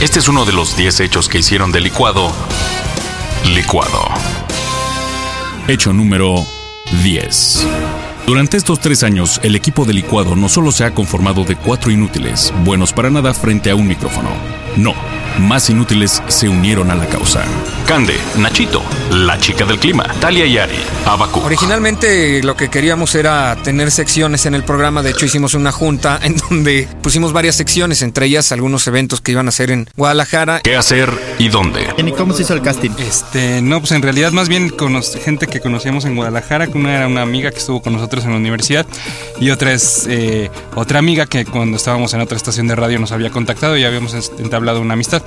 Este es uno de los 10 hechos que hicieron del licuado licuado. Hecho número 10. Durante estos tres años, el equipo de licuado no solo se ha conformado de cuatro inútiles, buenos para nada frente a un micrófono. No, más inútiles se unieron a la causa. Cande, Nachito, la chica del clima, Talia y Ari, Abacu. Originalmente lo que queríamos era tener secciones en el programa. De hecho, hicimos una junta en donde pusimos varias secciones, entre ellas algunos eventos que iban a hacer en Guadalajara. ¿Qué hacer y dónde? ¿Y cómo se hizo el casting? Este, no, pues en realidad más bien con gente que conocíamos en Guadalajara, que una era una amiga que estuvo con nosotros en la universidad y otra es eh, otra amiga que cuando estábamos en otra estación de radio nos había contactado y habíamos entablado una amistad.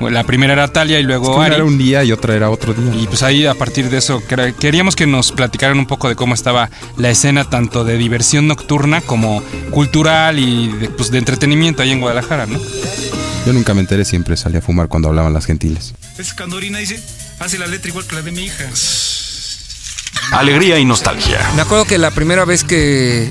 La primera era Talia y luego Es que una Ari. era un día y otra era otro día. Y pues ahí a partir de eso quer- queríamos que nos platicaran un poco de cómo estaba la escena tanto de diversión nocturna como cultural y de, pues, de entretenimiento ahí en Guadalajara, ¿no? Yo nunca me enteré, siempre salía a fumar cuando hablaban las gentiles. Es cuando orina dice, hace la letra igual que la de mi hija. Alegría y nostalgia. Me acuerdo que la primera vez que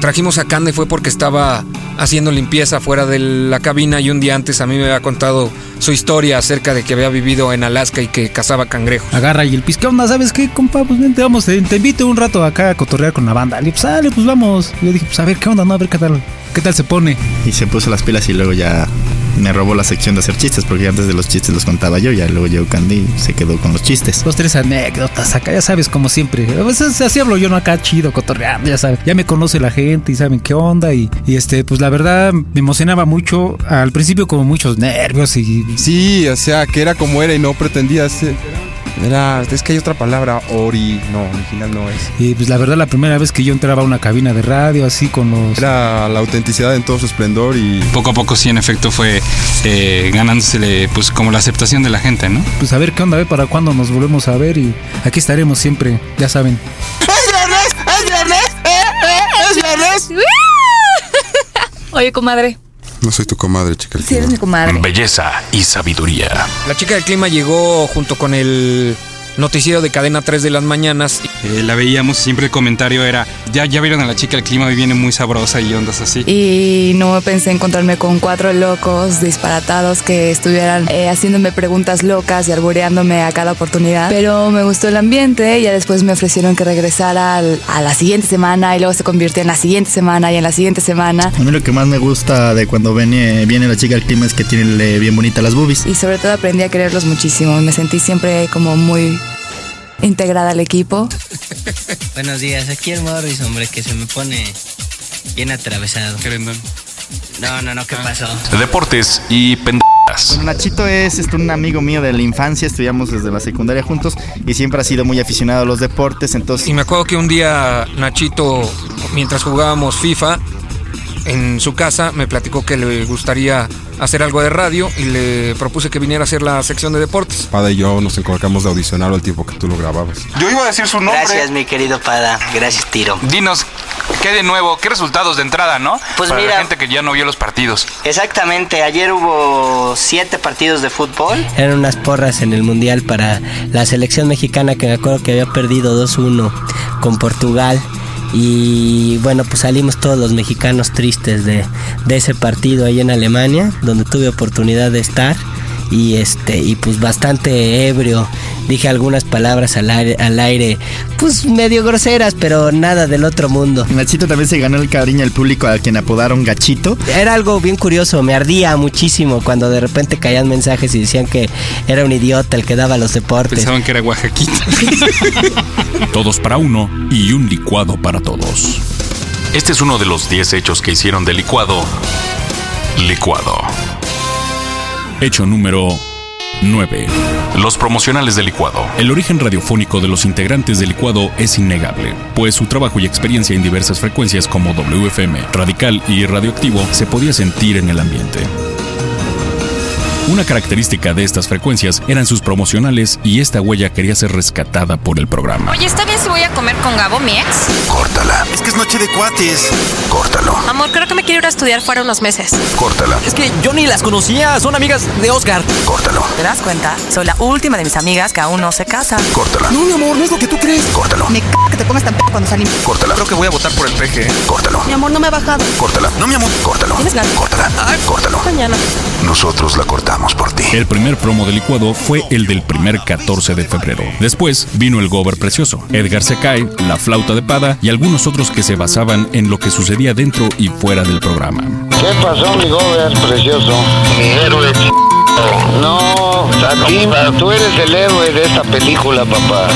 trajimos a Cande fue porque estaba haciendo limpieza fuera de la cabina y un día antes a mí me había contado su historia acerca de que había vivido en Alaska y que cazaba cangrejos. Agarra y el pis, ¿qué onda? ¿Sabes qué, compa? Pues vente, vamos, te, te invito un rato acá a cotorrear con la banda. Le pues sale, pues vamos. Yo dije, pues a ver, ¿qué onda? No, a ver qué tal, qué tal se pone. Y se puso las pilas y luego ya me robó la sección de hacer chistes, porque antes de los chistes los contaba yo, ya luego llegó Candy y se quedó con los chistes. Dos, tres anécdotas acá, ya sabes, como siempre. A veces así hablo yo, ¿no? Acá chido, cotorreando, ya sabes. Ya me conoce la gente y saben qué onda. Y, y este, pues la verdad, me emocionaba mucho. Al principio, como muchos nervios y. Sí, o sea, que era como era y no pretendía ser. Era, es que hay otra palabra, ori, no, original no es. Y pues la verdad, la primera vez que yo entraba a una cabina de radio, así con los. Era la autenticidad en todo su esplendor y Poco a poco sí, en efecto, fue eh, ganándosele pues como la aceptación de la gente, ¿no? Pues a ver qué onda, a ver para cuándo nos volvemos a ver. Y aquí estaremos siempre, ya saben. Oye, comadre, no soy tu comadre, chica. el si eres clima. mi comadre. Belleza y sabiduría. La chica del clima llegó junto con el noticiero de cadena 3 de las mañanas. Eh, la veíamos y siempre el comentario era, ya, ya vieron a la chica del clima, hoy viene muy sabrosa y ondas así. Y no pensé encontrarme con cuatro locos disparatados que estuvieran eh, haciéndome preguntas locas y albureándome a cada oportunidad. Pero me gustó el ambiente y ya después me ofrecieron que regresara al- a la siguiente semana y luego se convirtió en la siguiente semana y en la siguiente semana. A mí lo que más me gusta de cuando viene, viene la chica del clima es que tiene bien bonitas las boobies. Y sobre todo aprendí a quererlos muchísimo. Me sentí siempre como muy integrada al equipo. Buenos días, aquí el Morris, hombre, que se me pone bien atravesado. Querendón. No, no, no, ¿qué pasó? Deportes y pendejas. Bueno, Nachito es este, un amigo mío de la infancia, estudiamos desde la secundaria juntos y siempre ha sido muy aficionado a los deportes, entonces Y me acuerdo que un día Nachito, mientras jugábamos FIFA, en su casa me platicó que le gustaría hacer algo de radio y le propuse que viniera a hacer la sección de deportes. Pada y yo nos encargamos de audicionarlo al tiempo que tú lo grababas. Yo iba a decir su nombre. Gracias, mi querido Pada. Gracias, Tiro. Dinos, ¿qué de nuevo? ¿Qué resultados de entrada, no? Pues Para mira- la gente que ya no vio los partidos. Exactamente, ayer hubo siete partidos de fútbol. Eran unas porras en el Mundial para la selección mexicana que me acuerdo que había perdido 2-1 con Portugal. Y bueno, pues salimos todos los mexicanos tristes de, de ese partido ahí en Alemania, donde tuve oportunidad de estar. Y este, y pues bastante ebrio. Dije algunas palabras al aire, al aire, pues medio groseras, pero nada del otro mundo. Nachito también se ganó el cariño del público a quien apodaron Gachito. Era algo bien curioso, me ardía muchísimo cuando de repente caían mensajes y decían que era un idiota el que daba los deportes. Pensaban que era Oaxaquita. Todos para uno y un licuado para todos. Este es uno de los 10 hechos que hicieron del licuado licuado. Hecho número 9. Los promocionales del licuado. El origen radiofónico de los integrantes del licuado es innegable, pues su trabajo y experiencia en diversas frecuencias como WFM, radical y radioactivo se podía sentir en el ambiente. Una característica de estas frecuencias eran sus promocionales y esta huella quería ser rescatada por el programa. Oye, ¿está bien si voy a comer con Gabo, mi ex? Córtala, Es que es noche de cuates. córtalo, Amor, creo que me quiero ir a estudiar fuera unos meses. córtala, Es que yo ni las conocía, son amigas de Oscar. córtalo, ¿Te das cuenta? Soy la última de mis amigas que aún no se casa. córtala, No, mi amor, no es lo que tú crees. córtalo, Me c que te pongas tan p cuando salimos. córtala, Creo que voy a votar por el PG. córtalo, Mi amor, no me ha bajado. córtala, No, mi amor. córtalo, ¿Tienes ganas? córtala, córtalo. Mañana. Nosotros la cortamos por ti. El primer promo de licuado fue el del primer 14 de febrero. Después vino el Gober Precioso, Edgar se cae, la flauta de pada y algunos otros que se basaban en lo que sucedía dentro y fuera del programa. ¿Qué pasó, mi Gober precioso? Mi héroe ch... No, Sativa, tú eres el héroe de esta película, papá.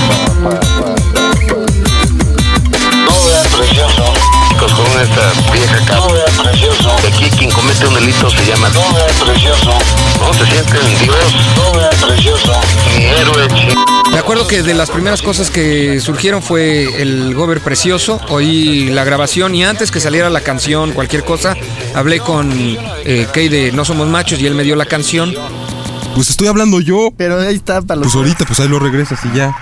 Dios. Héroe. Me acuerdo que de las primeras cosas que surgieron fue el Gober Precioso, oí la grabación y antes que saliera la canción, cualquier cosa, hablé con eh, Kay de No Somos Machos y él me dio la canción. Pues estoy hablando yo. Pero ahí está para Pues ahorita, pues ahí lo regresas y ya.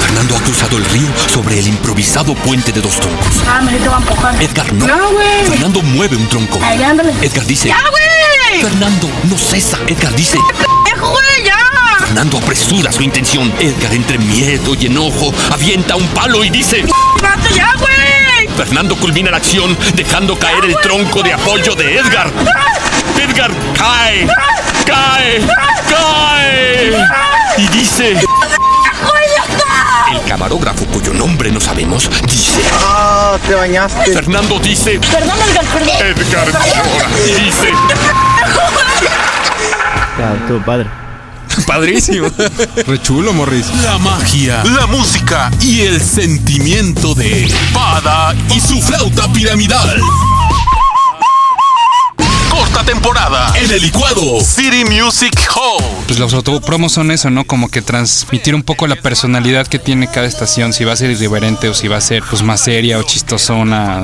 Fernando ha cruzado el río sobre el improvisado puente de dos troncos. Ah, me te va a empujar. Edgar no. No, güey. Fernando mueve un tronco. Ay, ándale. Edgar dice. ¡Ya, güey! Fernando no cesa. Edgar dice. ¡Pendejo, güey, ya! Fernando apresura su intención. Edgar, entre miedo y enojo, avienta un palo y dice. ¡Vato, ya, güey! Fernando culmina la acción dejando caer el tronco de apoyo de Edgar. Edgar cae, cae, cae. Y dice. El camarógrafo, cuyo nombre no sabemos, dice. Ah, te bañaste. Fernando dice. Perdón, Edgar, perdón. Edgar llora y dice. Estuvo padre. Padrísimo. Re chulo, Morris. La magia, la música y el sentimiento de Pada y su flauta piramidal. Temporada en el licuado City Music Hall. Pues los autopromos son eso, ¿no? Como que transmitir un poco la personalidad que tiene cada estación, si va a ser irreverente o si va a ser pues más seria o chistosona.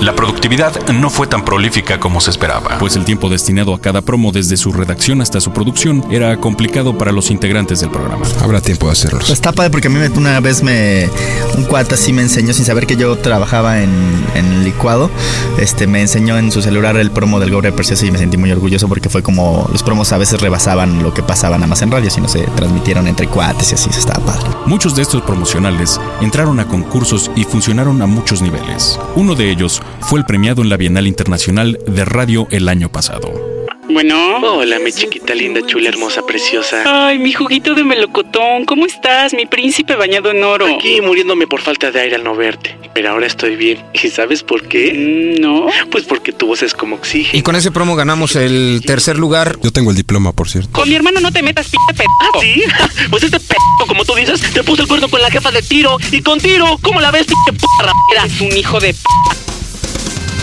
La productividad no fue tan prolífica como se esperaba, pues el tiempo destinado a cada promo desde su redacción hasta su producción era complicado para los integrantes del programa. Habrá tiempo de hacerlos. Pues está padre porque a mí una vez me un cuate así me enseñó sin saber que yo trabajaba en, en licuado, este me enseñó en su celular el promo del Gobre Precioso y me sentí muy orgulloso porque fue como los promos a veces rebasaban lo que pasaba nada más en radio, sino se transmitieron entre cuates y así, eso estaba padre. Muchos de estos promocionales entraron a concursos y funcionaron a muchos niveles. Uno de ellos fue el premiado en la Bienal Internacional de Radio el año pasado. Bueno. Hola, mi chiquita linda, chula, hermosa, preciosa. Ay, mi juguito de melocotón, ¿cómo estás? Mi príncipe bañado en oro. Aquí muriéndome por falta de aire al no verte. Pero ahora estoy bien. ¿Y sabes por qué? no. Pues porque tu voz es como oxígeno. Y con ese promo ganamos el tercer lugar. Yo tengo el diploma, por cierto. Con mi hermano no te metas, p*** pedo. ¿Ah, sí? Pues este p***, como tú dices, te puso el cuerno con la jefa de tiro. Y con tiro, ¿cómo la ves, p*** p***? Es un hijo de p***.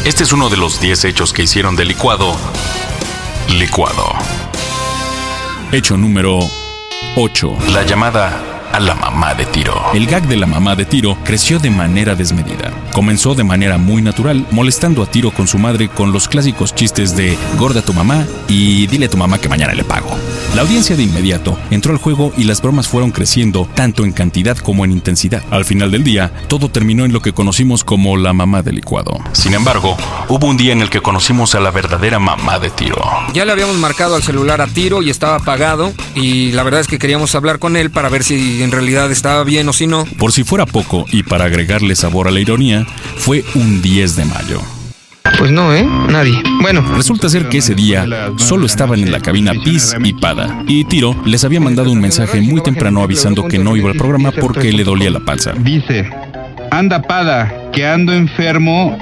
Este es uno de los 10 hechos que hicieron de licuado. Licuado. Hecho número 8. La llamada a la mamá de Tiro. El gag de la mamá de Tiro creció de manera desmedida. Comenzó de manera muy natural, molestando a Tiro con su madre con los clásicos chistes de gorda tu mamá y dile a tu mamá que mañana le pago. La audiencia de inmediato entró al juego y las bromas fueron creciendo tanto en cantidad como en intensidad. Al final del día, todo terminó en lo que conocimos como la mamá del licuado. Sin embargo, hubo un día en el que conocimos a la verdadera mamá de Tiro. Ya le habíamos marcado al celular a tiro y estaba apagado y la verdad es que queríamos hablar con él para ver si en realidad estaba bien o si no. Por si fuera poco y para agregarle sabor a la ironía, fue un 10 de mayo. Pues no, ¿eh? Nadie. Bueno. Resulta ser que ese día solo estaban en la cabina Piz y Pada. Y Tiro les había mandado un mensaje muy temprano avisando que no iba al programa porque le dolía la panza. Dice, anda pada, que ando enfermo,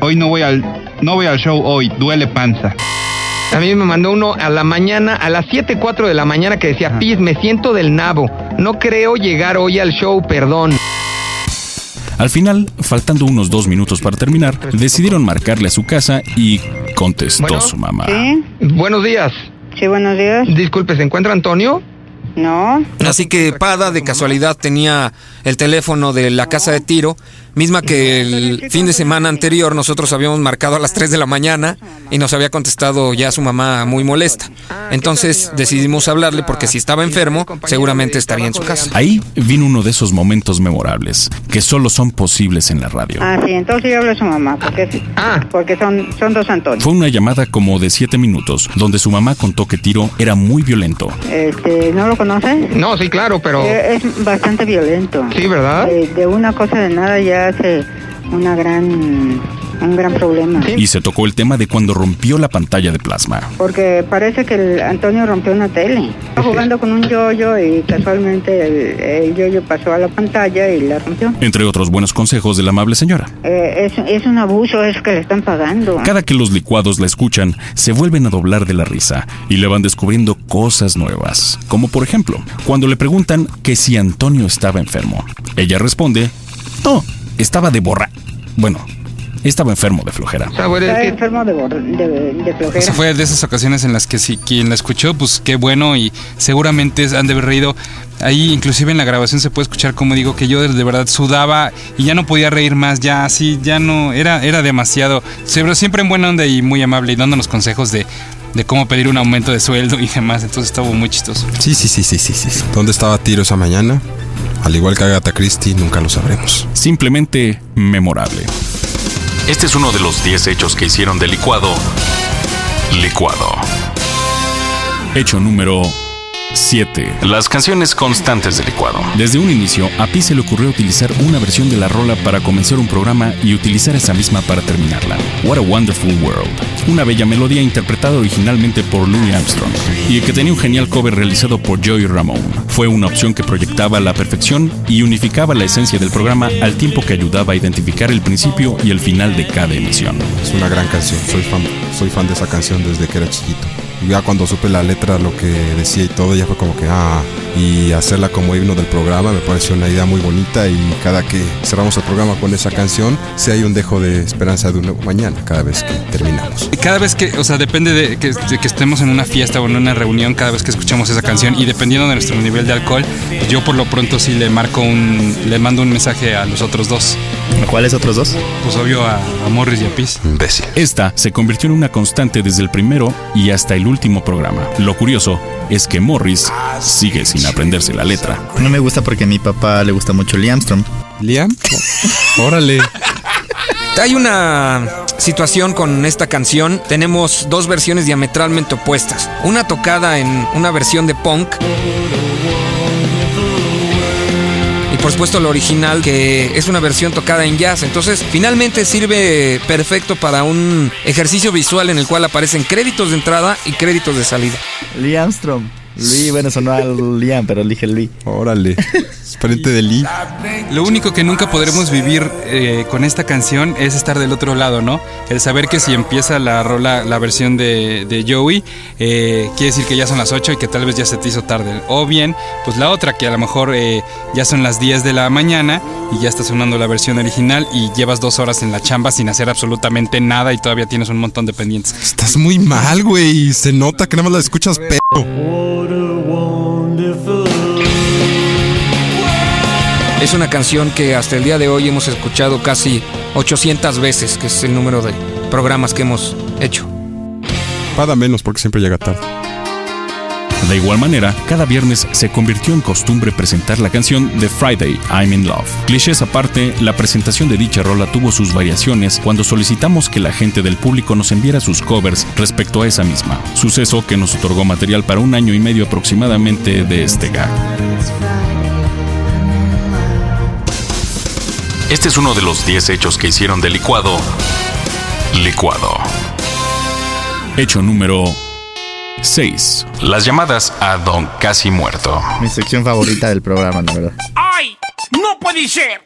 hoy no voy al, no voy al show hoy, duele panza. A mí me mandó uno a la mañana, a las 7.04 de la mañana que decía, Piz, me siento del nabo. No creo llegar hoy al show, perdón. Al final, faltando unos dos minutos para terminar, decidieron marcarle a su casa y contestó Bueno, su mamá. Buenos días. Sí, buenos días. Disculpe, ¿se encuentra Antonio? No. Así que Pada de casualidad tenía el teléfono de la casa de tiro, misma que el fin de semana anterior nosotros habíamos marcado a las 3 de la mañana y nos había contestado ya su mamá muy molesta. Entonces decidimos hablarle porque si estaba enfermo seguramente estaría en su casa. Ahí vino uno de esos momentos memorables que solo son posibles en la radio. Ah, sí, entonces yo hablo a su mamá, porque, porque son, son dos Antonios. Fue una llamada como de siete minutos, donde su mamá contó que Tiro era muy violento. Este, ¿no lo conoces? No, sí, claro, pero... Eh, Es bastante violento. Sí, ¿verdad? Eh, de una cosa de nada ya hace una gran un gran problema. Y se tocó el tema de cuando rompió la pantalla de plasma. Porque parece que el Antonio rompió una tele. Estaba jugando con un yoyo y casualmente el, el yoyo pasó a la pantalla y la rompió. Entre otros buenos consejos de la amable señora. Eh, es, es un abuso, es que le están pagando. Cada que los licuados la escuchan, se vuelven a doblar de la risa y le van descubriendo cosas nuevas. Como por ejemplo, cuando le preguntan que si Antonio estaba enfermo. Ella responde, no, estaba de borra... Bueno, estaba enfermo de flojera. Está enfermo de, de, de flojera. Esa fue de esas ocasiones en las que si quien la escuchó, pues qué bueno y seguramente han de haber reído. Ahí inclusive en la grabación se puede escuchar como digo que yo de de verdad sudaba y ya no podía reír más, ya así, ya no, era, era demasiado. Pero siempre en buena onda y muy amable y dándonos consejos de, de cómo pedir un aumento de sueldo y demás, entonces estuvo muy chistoso. Sí, sí, sí, sí, sí, sí. ¿Dónde estaba Tiro esa mañana? Al igual que Agatha Christie, nunca lo sabremos. Simplemente memorable. Este es uno de los 10 hechos que hicieron del licuado licuado. Hecho número 7. Las canciones constantes del licuado. Desde un inicio, a Pi se le ocurrió utilizar una versión de la rola para comenzar un programa y utilizar esa misma para terminarla. What a Wonderful World. Una bella melodía interpretada originalmente por Louis Armstrong y que tenía un genial cover realizado por Joey Ramone. Fue una opción que proyectaba la perfección y unificaba la esencia del programa al tiempo que ayudaba a identificar el principio y el final de cada emisión. Es una gran canción. Soy fan, soy fan de esa canción desde que era chiquito. Ya cuando supe la letra, lo que decía y todo, ya fue como que, ah, y hacerla como himno del programa me pareció una idea muy bonita y cada que cerramos el programa con esa canción, sí hay un dejo de esperanza de un nuevo mañana cada vez que terminamos. Y Cada vez que, o sea, depende de que, de que estemos en una fiesta o en una reunión, cada vez que escuchamos esa canción y dependiendo de nuestro nivel de alcohol, yo por lo pronto sí le marco un, le mando un mensaje a los otros dos. ¿Cuáles otros dos? Pues obvio a, a Morris y a Piz. Imbécil. Esta se convirtió en una constante desde el primero y hasta el último programa. Lo curioso es que Morris sigue sin aprenderse la letra. No me gusta porque a mi papá le gusta mucho Lee Armstrong. ¿Liam? Órale. Hay una situación con esta canción. Tenemos dos versiones diametralmente opuestas. Una tocada en una versión de punk. Por supuesto la original que es una versión tocada en jazz. Entonces finalmente sirve perfecto para un ejercicio visual en el cual aparecen créditos de entrada y créditos de salida. Lee Armstrong. Lee, bueno, sonó a Liam, pero dije Lee. Órale. Es pariente de Lee. Lo único que nunca podremos vivir eh, con esta canción es estar del otro lado, ¿no? El saber que si empieza la rola, la versión de, de Joey, eh, quiere decir que ya son las 8 y que tal vez ya se te hizo tarde. O bien, pues la otra, que a lo mejor eh, ya son las 10 de la mañana y ya está sonando la versión original y llevas dos horas en la chamba sin hacer absolutamente nada y todavía tienes un montón de pendientes. Estás muy mal, güey. Se nota que nada más la escuchas pedo. Es una canción que hasta el día de hoy hemos escuchado casi 800 veces, que es el número de programas que hemos hecho. Pada menos porque siempre llega tarde. De igual manera, cada viernes se convirtió en costumbre presentar la canción The Friday I'm in Love. Clichés aparte, la presentación de dicha rola tuvo sus variaciones cuando solicitamos que la gente del público nos enviara sus covers respecto a esa misma, suceso que nos otorgó material para un año y medio aproximadamente de este gag. Este es uno de los 10 hechos que hicieron del licuado licuado. Hecho número 6. Las llamadas a Don Casi Muerto. Mi sección favorita del programa, la verdad. ¡Ay! ¡No puede ser!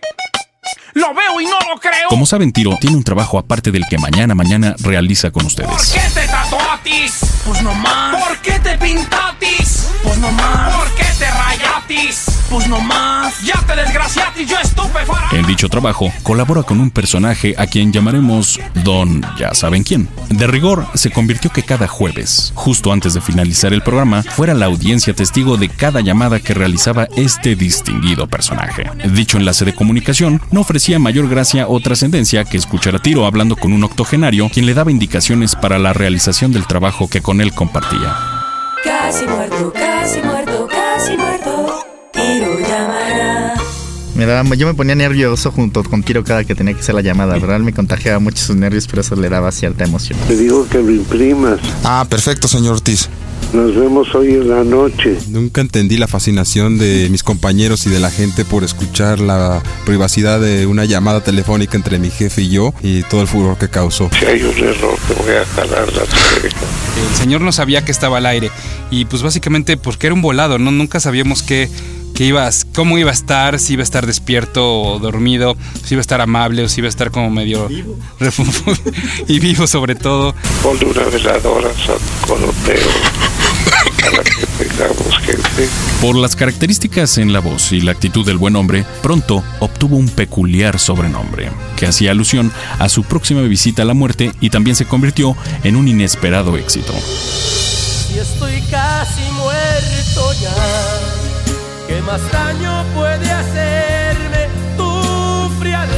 ¡Lo veo y no lo creo! Como saben, Tiro tiene un trabajo aparte del que mañana mañana realiza con ustedes. ¿Por qué te tatuatis? Pues no más. ¿Por qué te pintatis? Pues no más. ¿Por qué te rayatis? Pues no más. Ya te desgraciatis, yo estupe fuera. En dicho trabajo, colabora con un personaje a quien llamaremos Don ya saben quién. De rigor, se convirtió que cada jueves, justo antes de finalizar el programa, fuera la audiencia testigo de cada llamada que realizaba este distinguido personaje. Dicho enlace de comunicación no ofrecía mayor gracia o trascendencia que escuchar a Tiro hablando con un octogenario quien le daba indicaciones para la realización del trabajo que con él compartía. Casi muerto, casi muerto, Me daba, yo me ponía nervioso junto con Tiro cada que tenía que hacer la llamada. ¿verdad? me contagiaba mucho sus nervios, pero eso le daba cierta emoción. Te digo que lo imprimas. Ah, perfecto, señor Ortiz. Nos vemos hoy en la noche. Nunca entendí la fascinación de mis compañeros y de la gente por escuchar la privacidad de una llamada telefónica entre mi jefe y yo y todo el furor que causó. Si hay un error, te voy a jalar la oreja. El señor no sabía que estaba al aire y pues básicamente porque era un volado, ¿no? Nunca sabíamos qué, qué ibas, cómo iba a estar, si iba a estar despierto o dormido, si iba a estar amable o si iba a estar como medio y vivo sobre todo. Ponle una veladora, San Coroteo, para que tengamos gente. Por las características en la voz y la actitud del buen hombre, pronto obtuvo un peculiar sobrenombre, que hacía alusión a su próxima visita a la muerte y también se convirtió en un inesperado éxito. Y estoy casi muerto ya. ¿Qué más daño puede hacerme tu frialdad?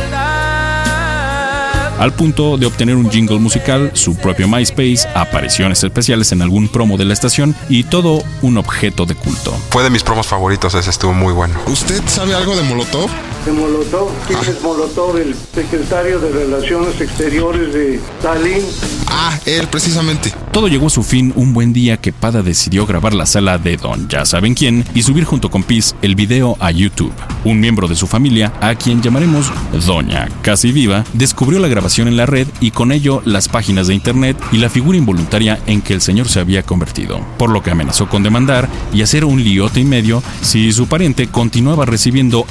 Al punto de obtener un jingle musical, su propio MySpace, apariciones especiales en algún promo de la estación y todo un objeto de culto. Fue de mis promos favoritos, ese estuvo muy bueno. ¿Usted sabe algo de Molotov? De Molotov, ¿quién es Molotov? El secretario de Relaciones Exteriores de Stalin. Ah, él precisamente. Todo llegó a su fin un buen día que Pada decidió grabar la sala de Don Ya saben quién y subir junto con Piz el video a YouTube. Un miembro de su familia, a quien llamaremos Doña Casi Viva, descubrió la grabación en la red y con ello las páginas de internet y la figura involuntaria en que el señor se había convertido, por lo que amenazó con demandar y hacer un liote y medio si su pariente continuaba recibiendo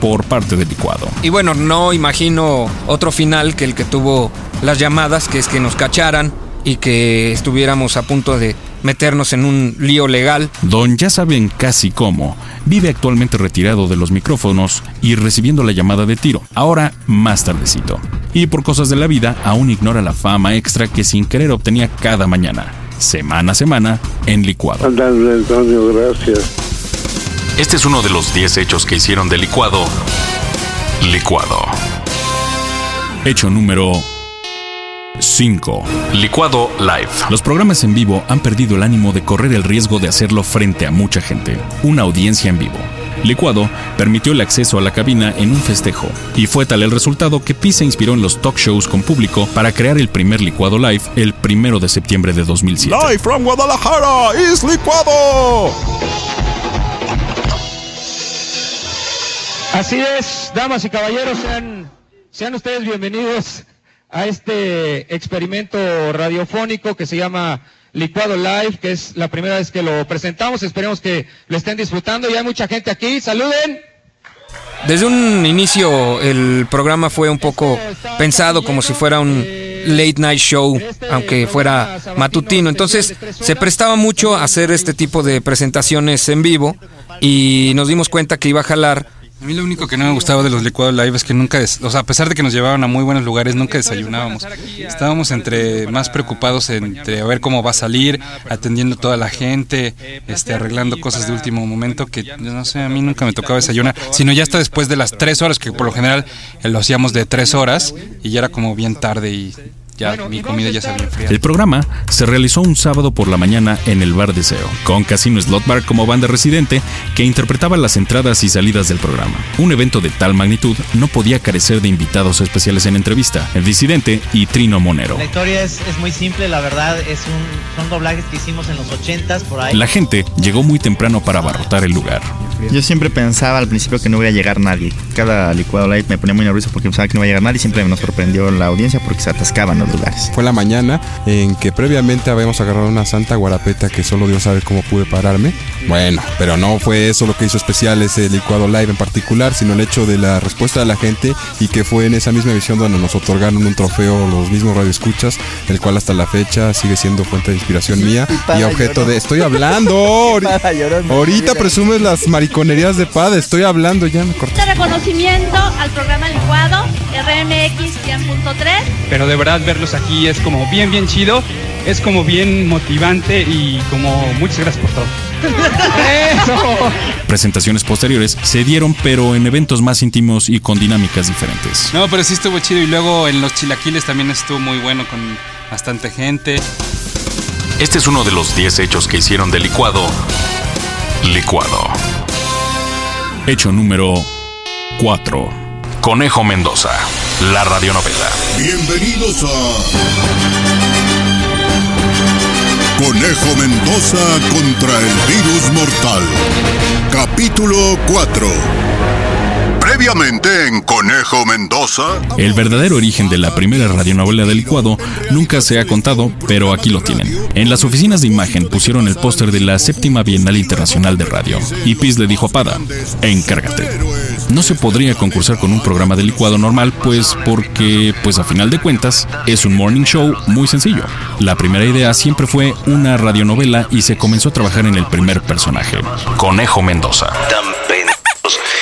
por parte del licuado. Y bueno, no imagino otro final que el que tuvo las llamadas, que es que nos cacharan y que estuviéramos a punto de meternos en un lío legal. Don ya saben casi cómo. Vive actualmente retirado de los micrófonos y recibiendo la llamada de tiro, ahora más tardecito. Y por cosas de la vida, aún ignora la fama extra que sin querer obtenía cada mañana, semana a semana, en licuado. Ándale, Antonio, gracias. Este es uno de los 10 hechos que hicieron de licuado. Licuado. Hecho número 5. Licuado Live. Los programas en vivo han perdido el ánimo de correr el riesgo de hacerlo frente a mucha gente. Una audiencia en vivo. Licuado permitió el acceso a la cabina en un festejo, y fue tal el resultado que Pi se inspiró en los talk shows con público para crear el primer Licuado Live el primero de septiembre de 2007. Live from Guadalajara is Licuado. Así es, damas y caballeros, sean, sean ustedes bienvenidos a este experimento radiofónico que se llama Licuado Live, que es la primera vez que lo presentamos. Esperemos que lo estén disfrutando. Ya hay mucha gente aquí. Saluden. Desde un inicio el programa fue un poco pensado como si fuera un late night show, aunque fuera matutino. Entonces se prestaba mucho a hacer este tipo de presentaciones en vivo y nos dimos cuenta que iba a jalar A mí lo único que no me gustaba de los licuados live es que nunca, des- o sea, a pesar de que nos llevaban a muy buenos lugares, nunca desayunábamos. Estábamos entre más preocupados entre a ver cómo va a salir, atendiendo toda la gente, este, arreglando cosas de último momento que no sé, a mí nunca me tocaba desayunar, sino ya hasta después de las tres horas, que por lo general eh, lo hacíamos de tres horas y ya era como bien tarde y ya mi comida ya se había enfriado. El programa se realizó un sábado por la mañana en el Bar Deseo, con Casino Slot Bar como banda residente que interpretaba las entradas y salidas del programa. Un evento de tal magnitud no podía carecer de invitados especiales en entrevista, el disidente y Trino Monero. La historia es, es muy simple, la verdad, es un, son doblajes que hicimos en los 80s por ahí. La gente llegó muy temprano para abarrotar el lugar. Yo siempre pensaba al principio que no iba a llegar nadie. Cada licuado live me ponía muy nervioso porque pensaba que no iba a llegar nadie y siempre nos sorprendió la audiencia porque se atascaban los lugares. Fue la mañana en que previamente habíamos agarrado una santa guarapeta que solo Dios sabe cómo pude pararme. Bueno, pero no fue eso lo que hizo especial ese licuado live en particular, sino el hecho de la respuesta de la gente y que fue en esa misma visión donde nos otorgaron un trofeo los mismos radioescuchas, el cual hasta la fecha sigue siendo fuente de inspiración mía y Pada objeto de... Estoy hablando. Ahorita presumes las mariconerías de Pada, estoy hablando, ya me corté. Este reconocimiento al programa Licuado, RMX 100.3. Pero de verdad verlos aquí es como bien, bien chido, es como bien motivante y como muchas gracias por todo. ¡Eso! Presentaciones posteriores se dieron pero en eventos más íntimos y con dinámicas diferentes. No, pero sí estuvo chido y luego en los chilaquiles también estuvo muy bueno con bastante gente. Este es uno de los 10 hechos que hicieron de licuado. Licuado. Hecho número 4. Conejo Mendoza. La radionovela. Bienvenidos a Conejo Mendoza contra el virus mortal. Capítulo 4. Previamente en Conejo Mendoza. El verdadero origen de la primera radionovela del licuado nunca se ha contado, pero aquí lo tienen. En las oficinas de imagen pusieron el póster de la séptima Bienal Internacional de Radio. Y Piz le dijo a Pada, encárgate. No se podría concursar con un programa de licuado normal, pues porque, pues a final de cuentas, es un morning show muy sencillo. La primera idea siempre fue una radionovela y se comenzó a trabajar en el primer personaje, Conejo Mendoza.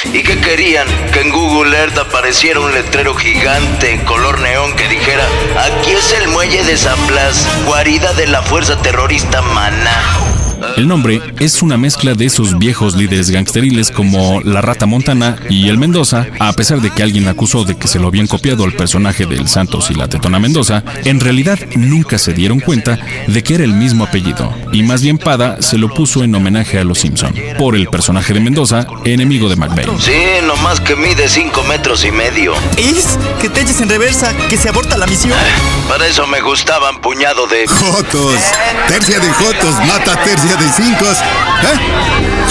¿Y qué querían? Que en Google Earth apareciera un letrero gigante en color neón que dijera: Aquí es el muelle de San Blas, guarida de la fuerza terrorista Maná. El nombre es una mezcla de esos viejos líderes gangsteriles como la Rata Montana y el Mendoza, a pesar de que alguien acusó de que se lo habían copiado al personaje del Santos y la Tetona Mendoza, en realidad nunca se dieron cuenta de que era el mismo apellido, y más bien Pada se lo puso en homenaje a los Simpson, por el personaje de Mendoza, enemigo de McVeigh. Sí, nomás que mide 5 metros y medio. Es que te eches en reversa, que se aborta la misión. Para eso me gustaban puñado de. Jotos. Tercia de Jotos mata tercia de cinco. ¿Eh?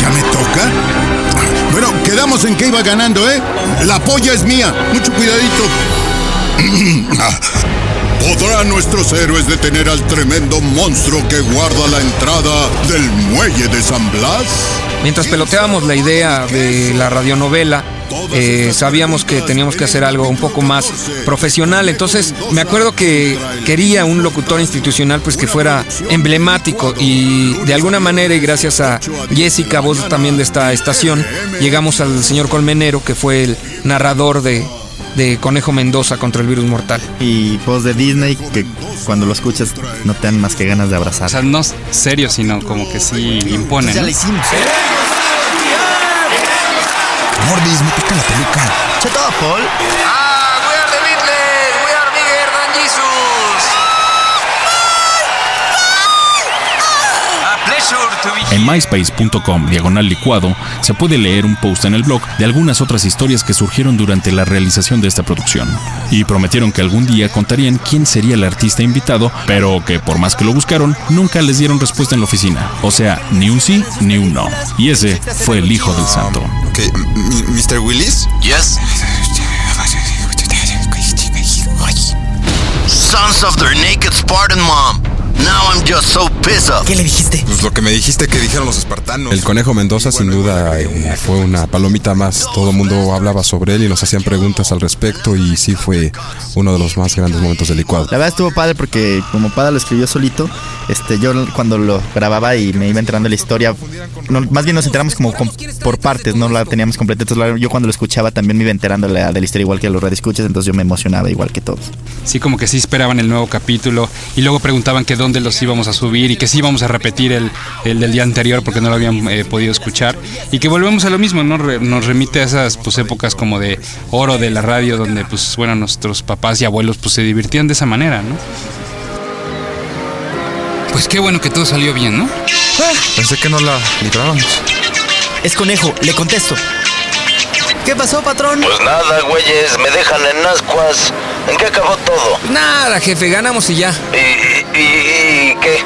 ¿Ya me toca? Bueno, quedamos en que iba ganando, ¿eh? La polla es mía. Mucho cuidadito. ¿Podrán nuestros héroes detener al tremendo monstruo que guarda la entrada del muelle de San Blas? Mientras peloteábamos la idea de la radionovela, eh, sabíamos que teníamos que hacer algo un poco más profesional. Entonces, me acuerdo que quería un locutor institucional pues que fuera emblemático y de alguna manera y gracias a Jessica, voz también de esta estación, llegamos al señor Colmenero que fue el narrador de de Conejo Mendoza contra el virus mortal. Y voz de Disney que cuando lo escuchas no te dan más que ganas de abrazar. O sea, no serio, sino como que sí impone. Ya ¿no? la hicimos. Mordis, me pica la Paul. Ah, En myspace.com diagonal licuado se puede leer un post en el blog de algunas otras historias que surgieron durante la realización de esta producción. Y prometieron que algún día contarían quién sería el artista invitado, pero que por más que lo buscaron, nunca les dieron respuesta en la oficina. O sea, ni un sí ni un no. Y ese fue el hijo del santo. Ok, m- Mr. Willis. Yes. Sons of their naked Spartan mom. Now I'm just so pissed off. ¿Qué le dijiste? Pues lo que me dijiste que dijeron los espartanos. El conejo Mendoza sin duda eh, fue una palomita más. Todo el mundo hablaba sobre él y nos hacían preguntas al respecto y sí fue uno de los más grandes momentos del licuado. La verdad estuvo padre porque como Pada lo escribió solito, este, yo cuando lo grababa y me iba enterando la historia, no, más bien nos enteramos como por partes, no la teníamos completa. Entonces yo cuando lo escuchaba también me iba enterando la- de la historia igual que los radioescuchas, entonces yo me emocionaba igual que todos. Sí, como que sí esperaban el nuevo capítulo y luego preguntaban que dónde los íbamos a subir y que sí íbamos a repetir el, el del día anterior porque no lo habían eh, podido escuchar y que volvemos a lo mismo, ¿no? Nos remite a esas pues épocas como de oro de la radio donde pues bueno, nuestros papás y abuelos pues se divertían de esa manera, ¿no? Pues qué bueno que todo salió bien, ¿no? Pensé que no la librábamos. Es conejo, le contesto. ¿Qué pasó, patrón? Pues nada, güeyes, me dejan en ascuas. ¿En qué acabó todo? Nada, jefe, ganamos y ya. ¿Y, y, y- y qué?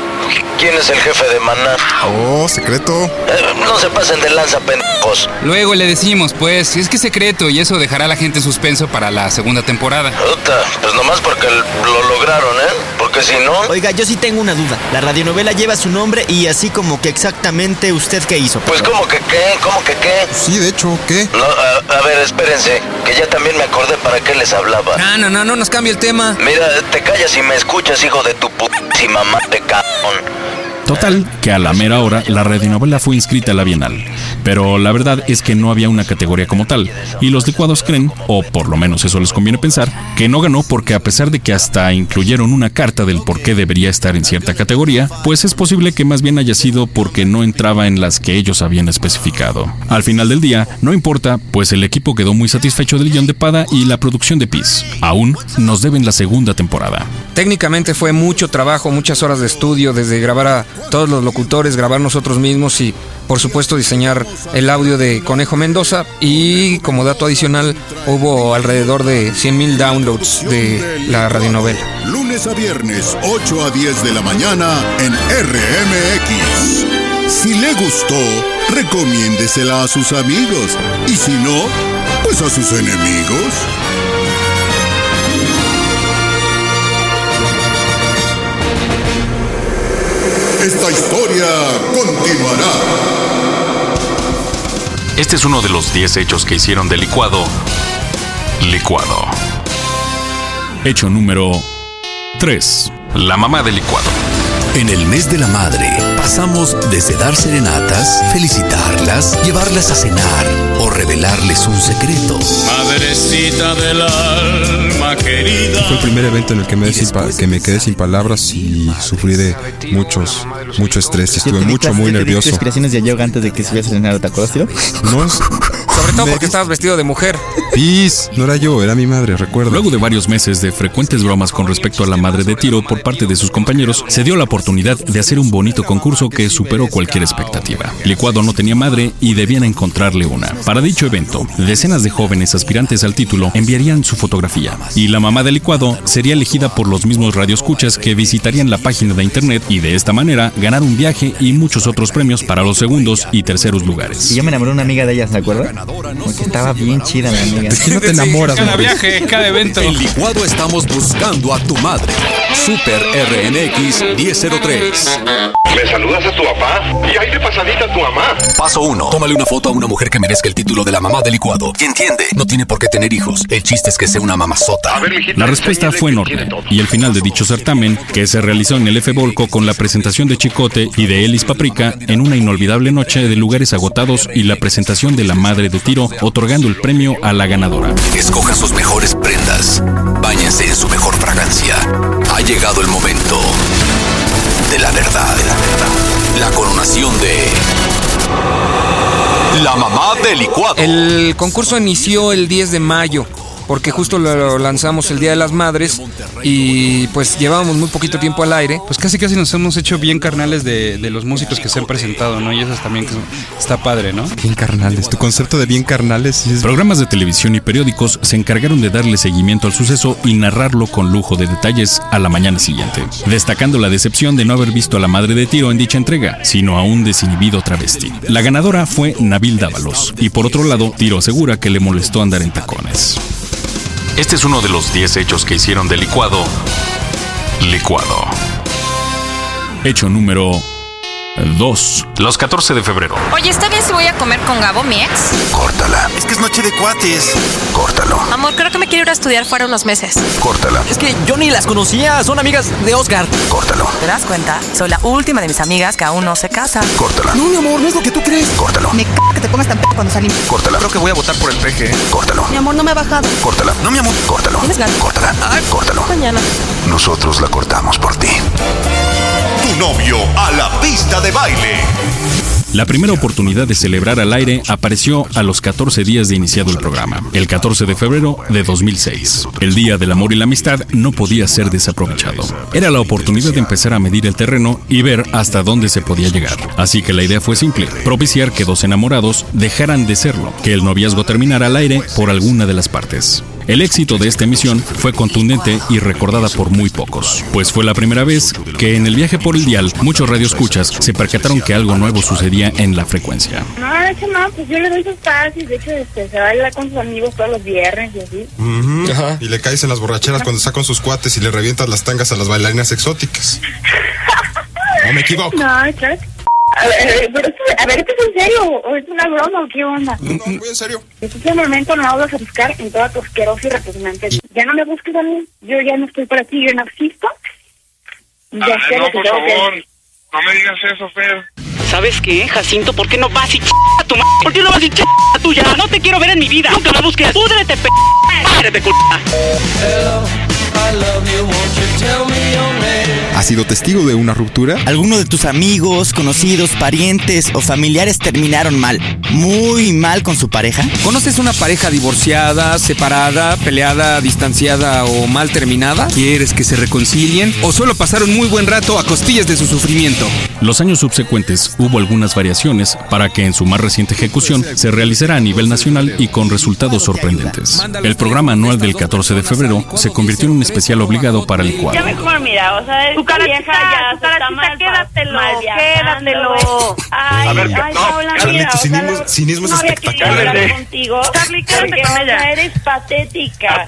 ¿Quién es el jefe de Maná? Oh, secreto. Eh, no se pasen de lanza, pendejos. Luego le decimos, pues, es que es secreto y eso dejará a la gente en suspenso para la segunda temporada. Puta, pues nomás porque lo lograron, ¿eh? Porque si no... Oiga, yo sí tengo una duda. La radionovela lleva su nombre y así como que exactamente usted qué hizo. Pues como que qué, como que qué. Sí, de hecho, ¿qué? No, a, a ver, espérense, que ya también me acordé para qué les hablaba. No, no, no, no nos cambia el tema. Mira, te callas y me escuchas, hijo de tu putísima madre, cabrón. Total, que a la mera hora la radionovela fue inscrita a la Bienal. Pero la verdad es que no había una categoría como tal. Y los licuados creen, o por lo menos eso les conviene pensar, que no ganó porque a pesar de que hasta incluyeron una carta del por qué debería estar en cierta categoría, pues es posible que más bien haya sido porque no entraba en las que ellos habían especificado. Al final del día, no importa, pues el equipo quedó muy satisfecho del guion de Pada y la producción de Peace. Aún nos deben la segunda temporada. Técnicamente fue mucho trabajo, muchas horas de estudio, desde grabar a todos los locutores, grabar nosotros mismos y por supuesto diseñar el audio de Conejo Mendoza y como dato adicional hubo alrededor de 100 mil downloads de la radionovela. Lunes a viernes, 8 a 10 de la mañana en RMX. Si le gustó, recomiéndesela a sus amigos. Y si no, pues a sus enemigos. Esta historia continuará. Este es uno de los 10 hechos que hicieron del licuado licuado. Hecho número 3. La mamá del licuado. En el mes de la madre, pasamos desde dar serenatas, felicitarlas, llevarlas a cenar o revelarles un secreto. Madrecita del alma querida. Fue el primer evento en el que me, sin que me quedé sin palabras y sufrí de muchos, mucho estrés. y Estuve mucho, muy nervioso. inspiraciones de yoga antes de que se a estrenar, ¿te acuerdas, tío? No es. Sobre todo porque estabas vestido de mujer. Pis, no era yo, era mi madre, recuerdo. Luego de varios meses de frecuentes bromas con respecto a la madre de tiro por parte de sus compañeros, se dio la oportunidad de hacer un bonito concurso que superó cualquier expectativa. Licuado no tenía madre y debían encontrarle una. Para dicho evento, decenas de jóvenes aspirantes al título enviarían su fotografía y la mamá de Licuado sería elegida por los mismos radioescuchas que visitarían la página de internet y de esta manera ganar un viaje y muchos otros premios para los segundos y terceros lugares. Y yo me enamoré de una amiga de ellas, ¿te acuerdas? Porque estaba bien chida la amiga. ¿De quién no te enamoras, Cada Mauricio? viaje, cada evento. En Licuado estamos buscando a tu madre. Super RNX 1003. ¿Me saludas a tu papá? Y ahí de pasadita a tu mamá. Paso 1. Tómale una foto a una mujer que merezca el título de la mamá del licuado. Y entiende, no tiene por qué tener hijos. El chiste es que sea una mamazota. La respuesta fue enorme y el final de dicho certamen, que se realizó en el F Volco con la presentación de Chicote y de Elis Paprika en una inolvidable noche de lugares agotados y la presentación de la madre de tiro, otorgando el premio a la ganadora. Escoja sus mejores prendas. Báñense en su mejor fragancia. Ha llegado el momento de la verdad. De la verdad. La coronación de la mamá del licuado. El concurso inició el 10 de mayo, porque justo lo lanzamos el Día de las Madres y pues llevábamos muy poquito tiempo al aire. Pues casi casi nos hemos hecho bien carnales de, de los músicos que se han presentado, ¿no? Y eso también que está padre, ¿no? Bien carnales. Tu concepto de bien carnales es Programas de televisión y periódicos se encargaron de darle seguimiento al suceso y narrarlo con lujo de detalles a la mañana siguiente, destacando la decepción de no haber visto a la madre de tiro en dicha entrega, sino a un desinhibido travesti. La ganadora fue Nabil Dávalos, y por otro lado, Tiro asegura que le molestó andar en tacones. Este es uno de los 10 hechos que hicieron de licuado licuado. Hecho número 2. Los 14 de febrero. Oye, ¿está bien si voy a comer con Gabo, mi ex? Córtala. Es que es noche de cuates. Córtalo. Amor, creo que me quiero ir a estudiar fuera unos meses. Córtala. Es que yo ni las conocía, son amigas de Oscar. Córtalo. ¿Te das cuenta? Soy la última de mis amigas que aún no se casa. Córtala. No, mi amor, no es lo que tú crees. Córtalo. Me c que te pongas tan p cuando salimos. Córtala. Creo que voy a votar por el PG. Córtalo. Mi amor, no me ha bajado. Córtala. No, mi amor. Córtalo. ¿Tienes ganas? Córtala. Córtalo. Mañana. Nosotros la cortamos por ti. Novio a la pista de baile. La primera oportunidad de celebrar al aire apareció a los 14 días de iniciado el programa, el 14 de febrero de 2006. El Día del Amor y la Amistad no podía ser desaprovechado. Era la oportunidad de empezar a medir el terreno y ver hasta dónde se podía llegar. Así que la idea fue simple, propiciar que dos enamorados dejaran de serlo, que el noviazgo terminara al aire por alguna de las partes. El éxito de esta emisión fue contundente y recordada por muy pocos, pues fue la primera vez que en el viaje por el dial muchos radioescuchas se percataron que algo nuevo sucedía en la frecuencia. No, de hecho no, pues yo le doy sus pases, de hecho este, se baila con sus amigos todos los viernes y así. Ujú. Y le caes en las borracheras cuando está con sus cuates y le revientas las tangas a las bailarinas exóticas. ¿O me equivoco? No, claro. que- A ver, pero esto- a ver, ¿esto es en serio o es una broma o qué onda? No, no, muy en serio. Este es el momento, no vas a buscar en toda tu asquerosa y repugnante. Ya no me busques a mí, yo ya no estoy para ti, yo no existo. Ya sé lo que tengo que no me digas eso, Fer. ¿Sabes qué, Jacinto? ¿Por qué no vas y ch a tu m ¿Por qué no vas y ch a tuya? No te quiero ver en mi vida. Nunca me busques. Púdrete, p. Púdrete, c. Hello, I love you, won't you tell me your name? ¿Has sido testigo de una ruptura? ¿Alguno de tus amigos, conocidos, parientes o familiares terminaron mal? Muy mal con su pareja. ¿Conoces una pareja divorciada, separada, peleada, distanciada o mal terminada? ¿Quieres que se reconcilien o solo pasaron muy buen rato a costillas de su sufrimiento? Los años subsecuentes hubo algunas variaciones para que en su más reciente ejecución se realizara a nivel nacional y con resultados sorprendentes. El programa anual del 14 de febrero se convirtió en un especial obligado para el licuado. Ya mejor, mira, o sea, tu cara vieja ya está mal, quédatelo, mal quédatelo. Ay, A ver, ay, no, Paula, Carly, mira, tu o sea, cinismo, no- cinismo no es espectacular. hablar contigo. Charlie, quédate con ella. eres patética.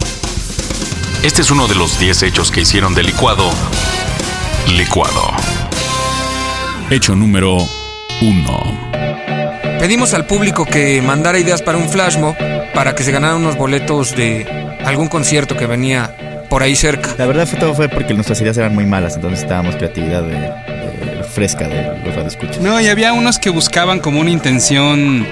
Este es uno de los 10 hechos que hicieron del licuado licuado. Hecho número 1. Pedimos al público que mandara ideas para un flash mob para que se ganaran unos boletos de algún concierto que venía por ahí cerca. La verdad fue todo fue porque nuestras ideas eran muy malas, entonces estábamos creatividad de, de- fresca de los radioescuchas. No, y había unos que buscaban como una intención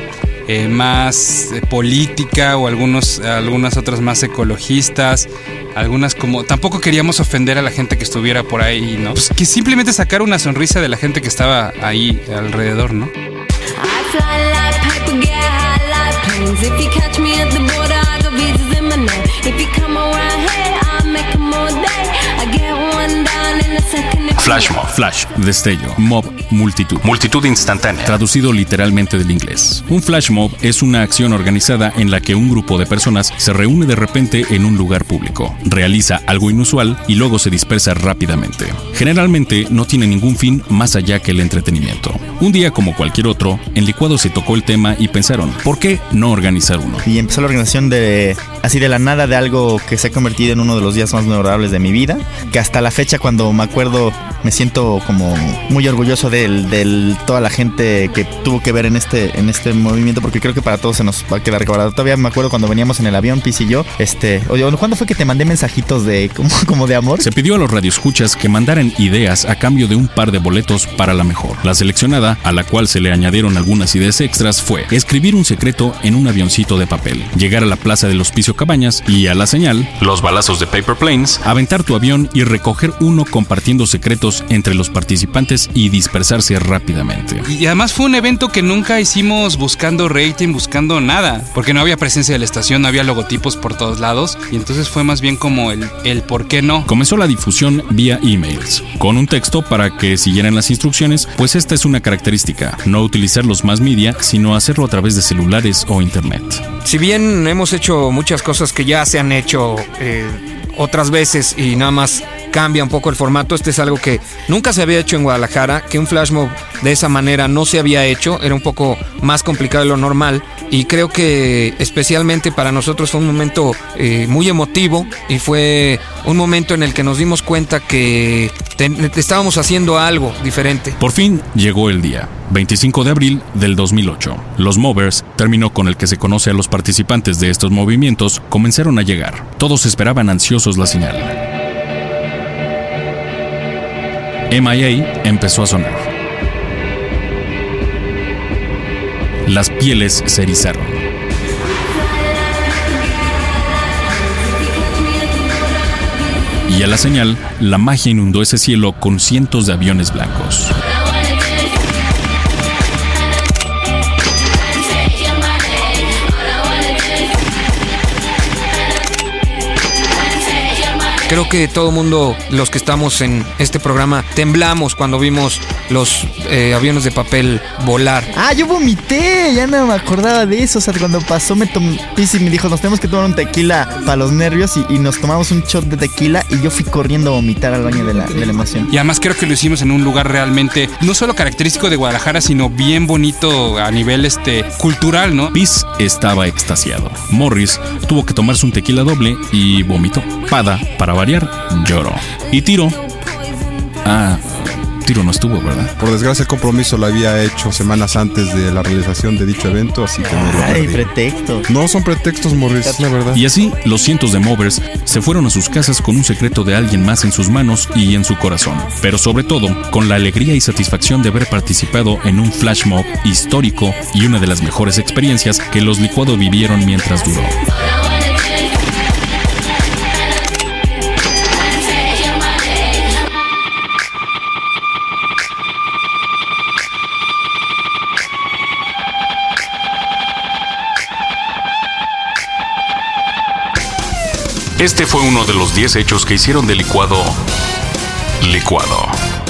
eh, más eh, política o algunos, algunas otras más ecologistas. Algunas como... Tampoco queríamos ofender a la gente que estuviera por ahí, ¿no? Pues que simplemente sacar una sonrisa de la gente que estaba ahí alrededor, ¿no? If you catch me at the border, I got visas in my name. If you come around here, I'll make all day. I get one down Flash mob. Flash, destello. Mob, multitud. Multitud instantánea. Traducido literalmente del inglés. Un flash mob es una acción organizada en la que un grupo de personas se reúne de repente en un lugar público, realiza algo inusual y luego se dispersa rápidamente. Generalmente no tiene ningún fin más allá que el entretenimiento. Un día como cualquier otro, en Licuado se tocó el tema y pensaron, ¿por qué no organizar uno? Y empezó la organización de, así de la nada, de algo que se ha convertido en uno de los días más memorables de mi vida. Que hasta la fecha, cuando acuerdo, me siento como muy orgulloso de toda la gente que tuvo que ver en este, en este movimiento, porque creo que para todos se nos va a quedar grabado. Todavía me acuerdo cuando veníamos en el avión, Pis y yo, este, oye, ¿cuándo fue que te mandé mensajitos de, como, de amor? Se pidió a los radioescuchas que mandaran ideas a cambio de un par de boletos para la mejor. La seleccionada, a la cual se le añadieron algunas ideas extras, fue escribir un secreto en un avioncito de papel, llegar a la plaza del Hospicio Cabañas y a la señal, los balazos de Paper Planes, aventar tu avión y recoger uno compartiendo secretos entre los participantes y dispersarse rápidamente. Y además fue un evento que nunca hicimos buscando rating, buscando nada, porque no había presencia de la estación, no había logotipos por todos lados, y entonces fue más bien como el, el por qué no. Comenzó la difusión vía emails, con un texto para que siguieran las instrucciones, pues esta es una característica, no utilizar los más media, sino hacerlo a través de celulares o internet. Si bien hemos hecho muchas cosas que ya se han hecho eh, otras veces y nada más cambia un poco el formato, este es algo que nunca se había hecho en Guadalajara, que un flash mob de esa manera no se había hecho, era un poco más complicado de lo normal y creo que especialmente para nosotros fue un momento eh, muy emotivo y fue un momento en el que nos dimos cuenta que estábamos haciendo algo diferente. Por fin llegó el día, 25 de abril del 2008. Los Movers, término con el que se conoce a los participantes de estos movimientos, comenzaron a llegar. Todos esperaban ansiosos la señal. MIA empezó a sonar. Las pieles se erizaron. Y a la señal, la magia inundó ese cielo con cientos de aviones blancos. Creo que todo mundo, los que estamos en este programa, temblamos cuando vimos los eh, aviones de papel volar. Ah, yo vomité, ya no me acordaba de eso. O sea, cuando pasó me tomó Pis y me dijo, nos tenemos que tomar un tequila para los nervios y, y nos tomamos un shot de tequila y yo fui corriendo a vomitar al baño de la, de la emoción. Y además creo que lo hicimos en un lugar realmente no solo característico de Guadalajara, sino bien bonito a nivel este cultural, ¿no? Piz estaba extasiado. Morris tuvo que tomarse un tequila doble y vomitó. Pada, para variar, lloró. Y Tiro. Ah, Tiro no estuvo, ¿verdad? Por desgracia el compromiso lo había hecho semanas antes de la realización de dicho evento, así que me lo Ay, pretextos. No son pretextos, Morris, la verdad. Y así, los cientos de movers se fueron a sus casas con un secreto de alguien más en sus manos y en su corazón. Pero sobre todo, con la alegría y satisfacción de haber participado en un flash mob histórico y una de las mejores experiencias que los licuado vivieron mientras duró. Este fue uno de los 10 hechos que hicieron del licuado licuado.